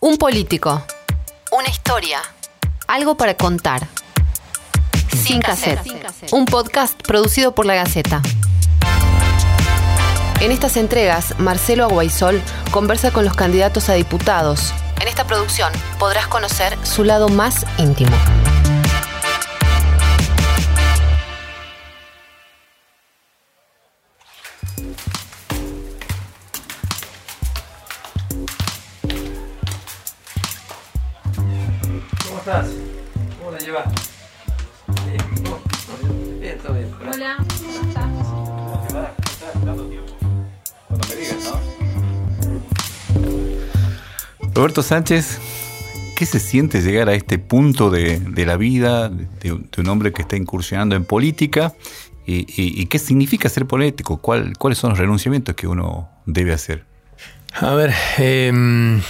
Un político. Una historia. Algo para contar. Sin cassette. Un podcast producido por La Gaceta. En estas entregas, Marcelo Aguaisol conversa con los candidatos a diputados. En esta producción podrás conocer su lado más íntimo. Estás? ¿Cómo la llevas? Bien, todo bien. Hola, ¿cómo estás? ¿Cómo te va? ¿Estás dando tiempo? Cuando me digas, ¿no? Roberto Sánchez, ¿qué se siente llegar a este punto de, de la vida de, un- de un hombre que está incursionando en política? ¿Y, y- y qué significa ser político? ¿Cuál- ¿Cuáles son los renunciamientos que uno debe hacer? A ver, em,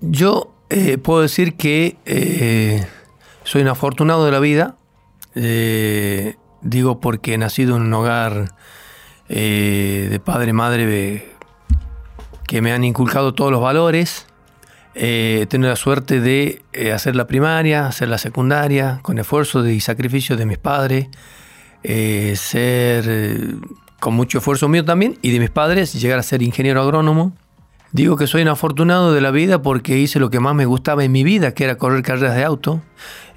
yo eh, puedo decir que eh, soy un afortunado de la vida. Eh, digo porque he nacido en un hogar de padre madre que me han inculcado todos los valores. He tenido la suerte de hacer la primaria, hacer la secundaria, con esfuerzo y sacrificio de mis padres, ser con mucho esfuerzo mío también y de mis padres, llegar a ser ingeniero agrónomo. Digo que soy un afortunado de la vida porque hice lo que más me gustaba en mi vida, que era correr carreras de auto.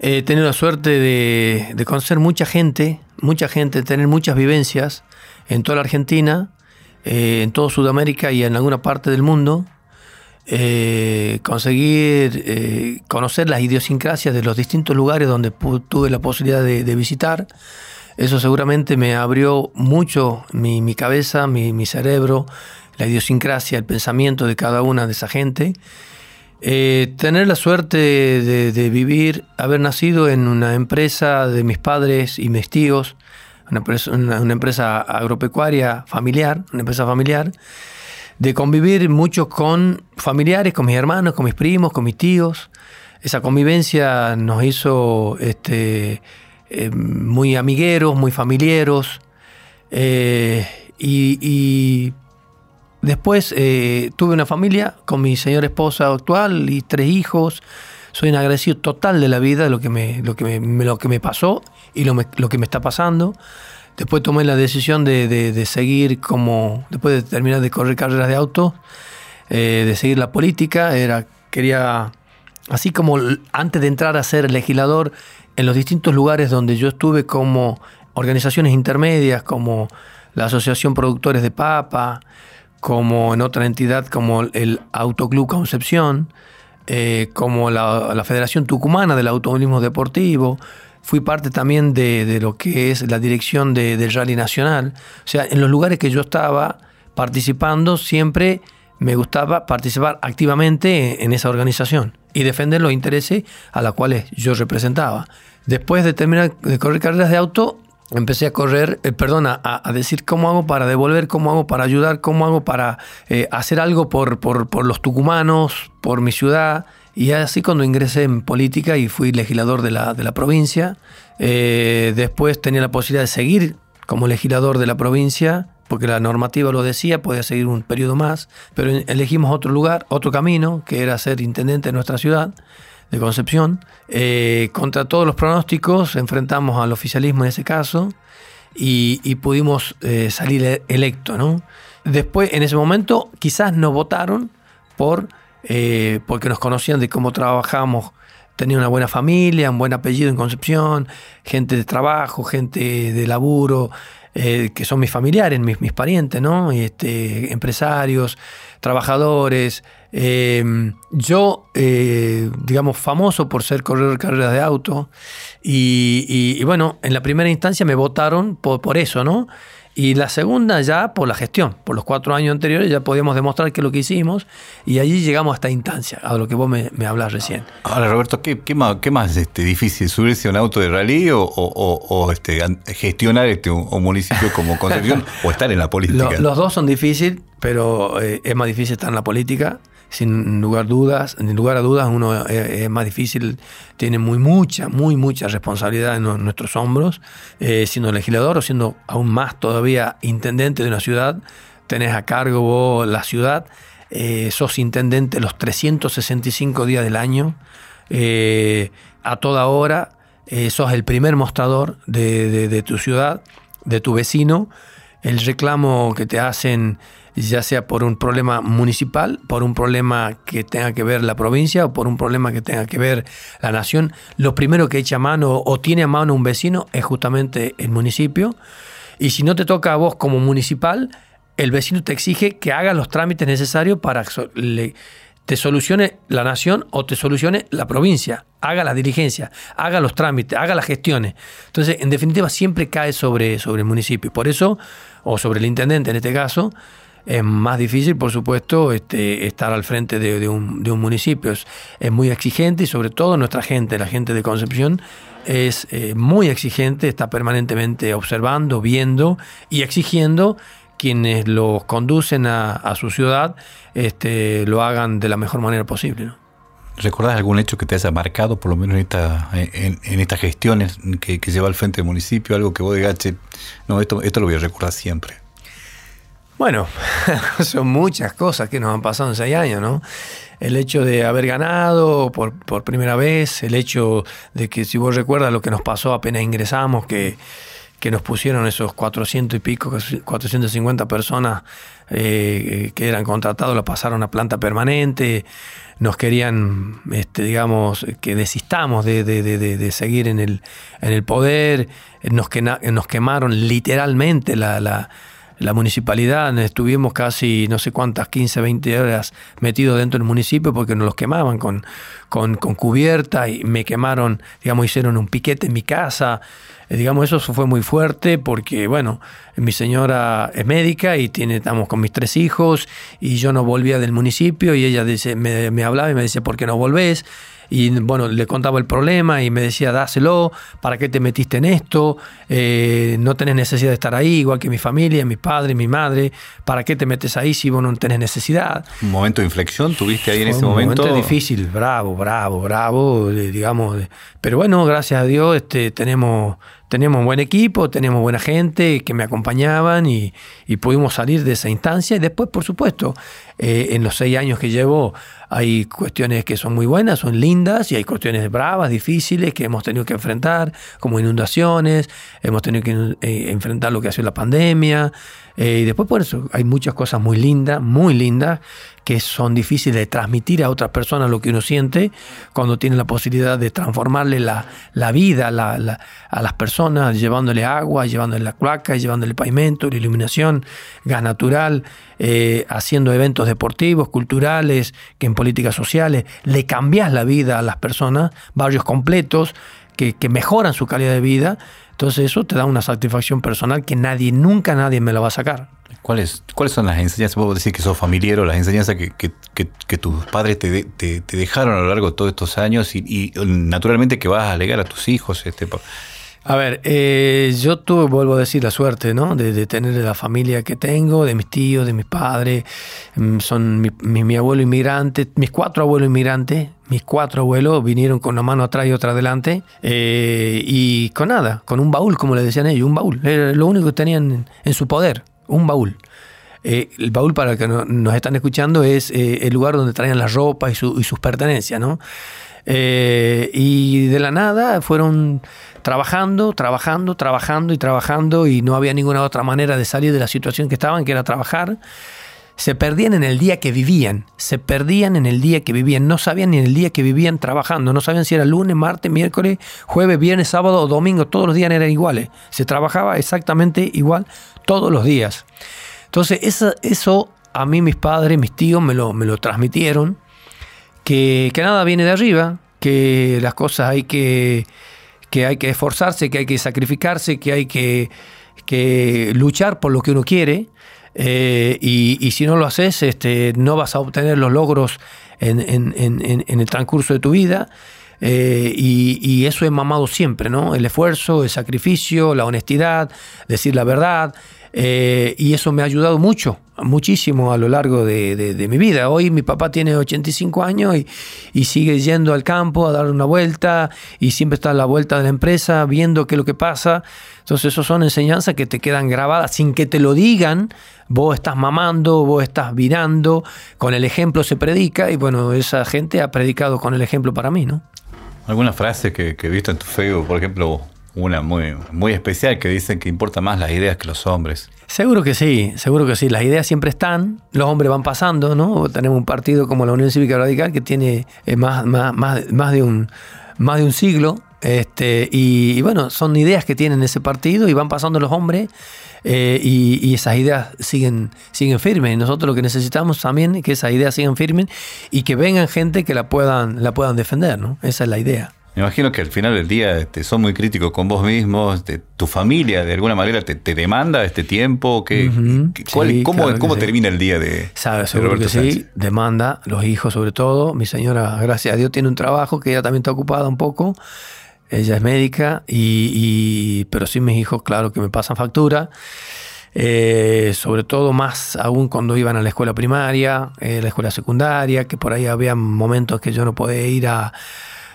He tenido la suerte de, conocer mucha gente, mucha gente, tener muchas vivencias en toda la Argentina, eh, en toda Sudamérica y en alguna parte del mundo. Eh, conseguir eh, conocer las idiosincrasias de los distintos lugares donde tuve la posibilidad de, visitar. Eso seguramente me abrió mucho mi, cabeza, mi cerebro, la idiosincrasia, el pensamiento de cada una de esa gente. Eh, tener la suerte de, vivir, haber nacido en una empresa de mis padres y mis tíos, una empresa, agropecuaria familiar, una empresa familiar, de convivir mucho con familiares, con mis hermanos, con mis primos, con mis tíos. Esa convivencia nos hizo este, eh, muy amigueros, muy familiares. Eh, y después eh, tuve una familia con mi señora esposa actual y tres hijos. Soy un agradecido total de la vida, de lo que me, lo que me, pasó y lo, me- lo que me está pasando. Después tomé la decisión de, de- seguir como, después de terminar de correr carreras de auto, eh, de seguir la política. Era, quería, así como antes de entrar a ser legislador, en los distintos lugares donde yo estuve como organizaciones intermedias, como la Asociación Productores de Papa, como en otra entidad como el Autoclub Concepción, eh, como la, Federación Tucumana del Automovilismo Deportivo. Fui parte también de, de lo que es la dirección de- del Rally Nacional. O sea, en los lugares que yo estaba participando, siempre me gustaba participar activamente en, en esa organización y defender los intereses a los cuales yo representaba. Después de terminar de correr carreras de auto, empecé a correr, eh, perdón, a, a decir cómo hago para devolver, cómo hago para ayudar, cómo hago para eh, hacer algo por, por, por los tucumanos, por mi ciudad. Y así cuando ingresé en política y fui legislador de la, de la provincia, eh, después tenía la posibilidad de seguir como legislador de la provincia, porque la normativa lo decía, podía seguir un periodo más, pero elegimos otro lugar, otro camino, que era ser intendente de nuestra ciudad de Concepción. Eh, contra todos los pronósticos enfrentamos al oficialismo en ese caso y, pudimos eh, salir e- electo. Después, en ese momento, quizás nos votaron por, eh, porque nos conocían de cómo trabajábamos. Tenía una buena familia, un buen apellido en Concepción, gente de trabajo, gente de laburo, eh, que son mis familiares, mis, mis parientes, ¿no? Este, empresarios, trabajadores. Eh, yo, eh, digamos, famoso por ser corredor de carreras de auto. Y, y- y bueno, en la primera instancia me votaron por, por eso, ¿no? Y la segunda ya por la gestión. Por los cuatro años anteriores ya podíamos demostrar que lo que hicimos. Y allí llegamos a esta instancia, a lo que vos me, me hablás recién. Ahora, Roberto, ¿qué, qué más, qué más este, difícil? ¿Subirse a un auto de rally o, o- este, gestionar este, un, un municipio como Concepción o estar en la política? Lo- los dos son difíciles, pero eh, es más difícil estar en la política. Sin lugar dudas, sin lugar a dudas, uno eh, es más difícil, tiene muy mucha, muy mucha responsabilidad en, nu- nuestros hombros. Eh, siendo legislador o siendo aún más todavía intendente de una ciudad, tenés a cargo vos la ciudad. Eh, sos intendente los 365 días del año, eh, a toda hora, eh, sos el primer mostrador de, tu ciudad, de tu vecino, el reclamo que te hacen ya sea por un problema municipal, por un problema que tenga que ver la provincia o por un problema que tenga que ver la nación, lo primero que echa a mano o tiene a mano un vecino es justamente el municipio. Y si no te toca a vos como municipal, el vecino te exige que hagas los trámites necesarios para te solucione la nación o te solucione la provincia. Haga la dirigencia, haga los trámites, haga las gestiones. Entonces, en definitiva, siempre cae sobre, sobre el municipio. Por eso, o sobre el intendente en este caso, es más difícil, por supuesto, este, estar al frente de, un, municipio. Es, muy exigente y sobre todo nuestra gente, la gente de Concepción, es eh, muy exigente, está permanentemente observando, viendo y exigiendo quienes los conducen a, su ciudad este, lo hagan de la mejor manera posible. ¿no? ¿Recordás algún hecho que te haya marcado, por lo menos en, esta, en, estas gestiones que, lleva al frente del municipio? Algo que vos digas, no, esto, esto lo voy a recordar siempre. Bueno, son muchas cosas que nos han pasado en seis años, ¿no? El hecho de haber ganado por, por primera vez, el hecho de que, si vos recuerdas lo que nos pasó apenas ingresamos, que, que nos pusieron esos 400 y pico, 450 personas eh, que eran contratados, lo pasaron a planta permanente, nos querían, este, digamos, que desistamos de, de, de, de, seguir en el, en el poder, nos, nos quemaron literalmente la, la la municipalidad, estuvimos casi no sé cuántas, 15, 20 horas metidos dentro del municipio porque nos los quemaban con, con, cubierta y me quemaron, digamos, hicieron un piquete en mi casa. Eh, digamos, eso fue muy fuerte porque, bueno, mi señora es médica y tiene, estamos con mis tres hijos y yo no volvía del municipio y ella dice, me, me hablaba y me dice, ¿por qué no volvés? Y bueno, le contaba el problema y me decía, dáselo, ¿para qué te metiste en esto? Eh, no tenés necesidad de estar ahí, igual que mi familia, mi padre, mi madre, ¿para qué te metes ahí si vos no tenés necesidad? ¿Un momento de inflexión tuviste ahí en ese momento? Un momento difícil, bravo, bravo, bravo, digamos, pero bueno, gracias a Dios este, tenemos tenemos un buen equipo, tenemos buena gente que me acompañaban y, pudimos salir de esa instancia. Y después, por supuesto, eh, en los seis años que llevo hay cuestiones que son muy buenas, son lindas, y hay cuestiones bravas, difíciles, que hemos tenido que enfrentar, como inundaciones, hemos tenido que eh, enfrentar lo que ha sido la pandemia. Eh, y después por eso hay muchas cosas muy lindas, muy lindas, que son difíciles de transmitir a otras personas lo que uno siente cuando tiene la posibilidad de transformarle la, vida a las personas, llevándole agua, llevándole la cloaca, llevándole pavimento, la iluminación, gas natural, eh, haciendo eventos deportivos, culturales, que en políticas sociales le cambias la vida a las personas, barrios completos que, que mejoran su calidad de vida. Entonces eso te da una satisfacción personal que nadie, nunca nadie me la va a sacar. ¿Cuáles, ¿Cuáles son las enseñanzas? Puedo decir que sos familiar o las enseñanzas que, tus padres te, dejaron a lo largo de todos estos años y, naturalmente que vas a alegar a tus hijos. Este, a ver, eh, yo tuve, vuelvo a decir, la suerte, ¿no? De, tener la familia que tengo, de mis tíos, de mis padres. Mm, son mi, abuelo inmigrante, mis cuatro abuelos inmigrantes, mis cuatro abuelos vinieron con una mano atrás y otra adelante eh, y con nada, con un baúl, como le decían ellos, un baúl. Era lo único que tenían en su poder un baúl. Eh, el baúl, para que nos están escuchando, es eh, el lugar donde traían la ropa y, sus pertenencias, ¿no? Eh, y de la nada fueron trabajando, trabajando, trabajando y trabajando y no había ninguna otra manera de salir de la situación que estaban, que era trabajar. Se perdían en el día que vivían, se perdían en el día que vivían, no sabían ni en el día que vivían trabajando, no sabían si era lunes, martes, miércoles, jueves, viernes, sábado o domingo, todos los días eran iguales. Se trabajaba exactamente igual todos los días. Entonces, eso, eso a mí mis padres, mis tíos me lo, me lo transmitieron, que, nada viene de arriba, que las cosas hay que, que hay que esforzarse, que hay que sacrificarse, que hay que, que luchar por lo que uno quiere. Eh, y, si no lo haces, este, no vas a obtener los logros en, en el transcurso de tu vida. Eh, y, eso es mamado siempre, ¿no? El esfuerzo, el sacrificio, la honestidad, decir la verdad, Eh, y eso me ha ayudado mucho, muchísimo a lo largo de, mi vida. Hoy mi papá tiene 85 años y, sigue yendo al campo a dar una vuelta y siempre está a la vuelta de la empresa viendo qué es lo que pasa. Entonces, eso son enseñanzas que te quedan grabadas sin que te lo digan. Vos estás mamando, vos estás virando, con el ejemplo se predica y bueno, esa gente ha predicado con el ejemplo para mí, ¿no? ¿Alguna frase que, que he visto en tu Facebook, por ejemplo, una muy, muy especial que dicen que importa más las ideas que los hombres. Seguro que sí, seguro que sí. Las ideas siempre están, los hombres van pasando, ¿no? Tenemos un partido como la Unión Cívica Radical que tiene eh, más, más, más, de un, más de un siglo. Este, y, bueno, son ideas que tienen ese partido y van pasando los hombres eh, y, esas ideas siguen, siguen firmes. Y nosotros lo que necesitamos también es que esas ideas sigan firmes y que vengan gente que la puedan, la puedan defender, ¿no? Esa es la idea. Me imagino que al final del día este, son muy críticos con vos mismos, este, tu familia de alguna manera te, demanda este tiempo. que ¿Cómo, termina el día de, Sabe, seguro que sí, demanda, los hijos sobre todo. Mi señora, gracias a Dios, tiene un trabajo que ella también está ocupada un poco. Ella es médica, y, pero sí mis hijos, claro que me pasan factura. Eh, sobre todo más aún cuando iban a la escuela primaria, eh, la escuela secundaria, que por ahí había momentos que yo no podía ir a,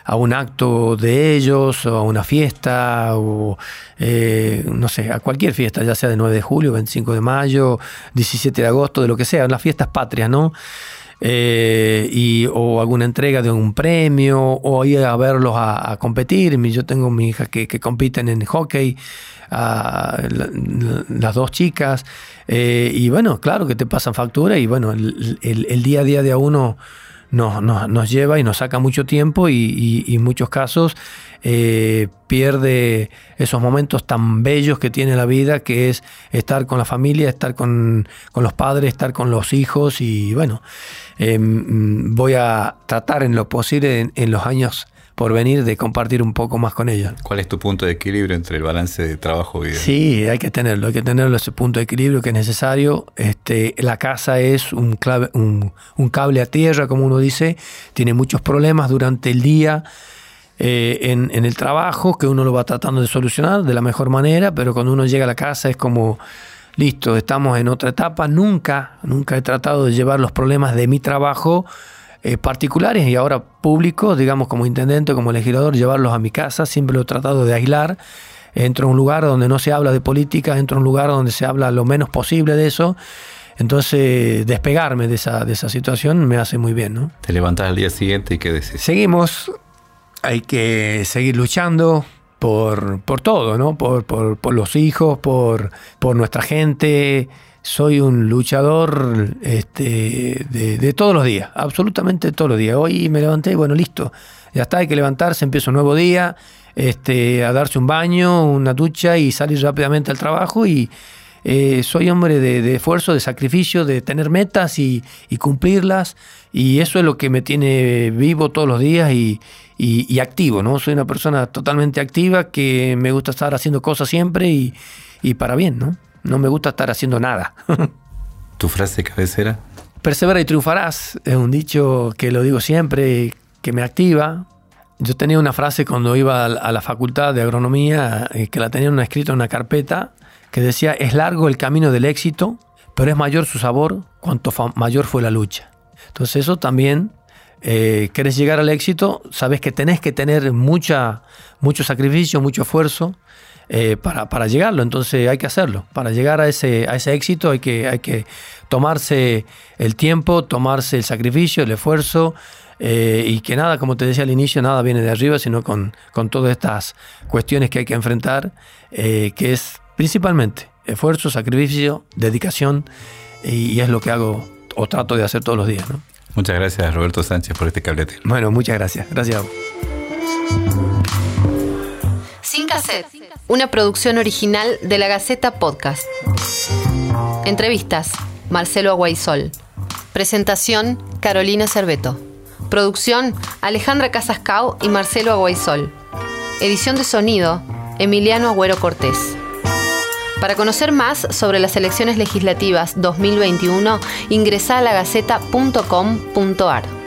a un acto de ellos o a una fiesta o eh, no sé, a cualquier fiesta, ya sea de 9 de julio, 25 de mayo, 17 de agosto, de lo que sea, las fiestas patrias, ¿no? Eh, y, o alguna entrega de un premio, o ir a verlos a, competir. Yo tengo mi hija que, compiten en hockey, las dos chicas, eh, y bueno, claro que te pasan factura, y bueno, el, el día a día de a uno nos, nos, lleva y nos saca mucho tiempo y, en muchos casos eh, pierde esos momentos tan bellos que tiene la vida, que es estar con la familia, estar con, los padres, estar con los hijos y bueno, em, voy a tratar en lo posible en los años por venir de compartir un poco más con ella. ¿Cuál es tu punto de equilibrio entre el balance de trabajo y vida? Sí, hay que tenerlo, hay que tenerlo ese punto de equilibrio que es necesario. Este, la casa es un, clave, un, cable a tierra, como uno dice, tiene muchos problemas durante el día. Eh, en, en, el trabajo, que uno lo va tratando de solucionar de la mejor manera, pero cuando uno llega a la casa es como, listo, estamos en otra etapa, nunca, nunca he tratado de llevar los problemas de mi trabajo eh, particulares y ahora públicos, digamos como intendente, como legislador, llevarlos a mi casa, siempre lo he tratado de aislar. Entro a un lugar donde no se habla de política, entro a un lugar donde se habla lo menos posible de eso. Entonces, despegarme de esa, de esa situación me hace muy bien, ¿no? Te levantas al día siguiente y qué decís. Seguimos, hay que seguir luchando por, por todo, ¿no? Por, por, por los hijos, por, por nuestra gente, soy un luchador este, de, todos los días, absolutamente todos los días. Hoy me levanté y bueno, listo, ya está, hay que levantarse, empieza un nuevo día, este, a darse un baño, una ducha y salir rápidamente al trabajo y eh, soy hombre de, esfuerzo, de sacrificio, de tener metas y, cumplirlas y eso es lo que me tiene vivo todos los días y, activo, ¿no? Soy una persona totalmente activa que me gusta estar haciendo cosas siempre y para bien, ¿no? No me gusta estar haciendo nada. ¿Tu frase cabecera? Persevera y triunfarás. Es un dicho que lo digo siempre, que me activa. Yo tenía una frase cuando iba a la facultad de agronomía, eh, que la tenían escrita en una carpeta, que decía, es largo el camino del éxito, pero es mayor su sabor cuanto mayor fue la lucha. Entonces eso también, eh, quieres llegar al éxito, sabes que tenés que tener mucha, mucho sacrificio, mucho esfuerzo, eh, para, para, llegarlo. Entonces hay que hacerlo. Para llegar a ese, a ese éxito hay que, hay que tomarse el tiempo, tomarse el sacrificio, el esfuerzo. Eh, y que nada, como te decía al inicio, nada viene de arriba, sino con, con todas estas cuestiones que hay que enfrentar, eh, que es principalmente esfuerzo, sacrificio, dedicación, y, es lo que hago o trato de hacer todos los días. Muchas gracias, Roberto Sánchez, por este cablete. Bueno, muchas gracias. Gracias Sin una producción original de la Gaceta Podcast. Entrevistas, Marcelo Aguaisol. Presentación, Carolina Cerveto. Producción, Alejandra Casascao y Marcelo Aguaisol. Edición de sonido, Emiliano Agüero Cortés. Para conocer más sobre las elecciones legislativas 2021, ingresa a lagaceta.com.ar.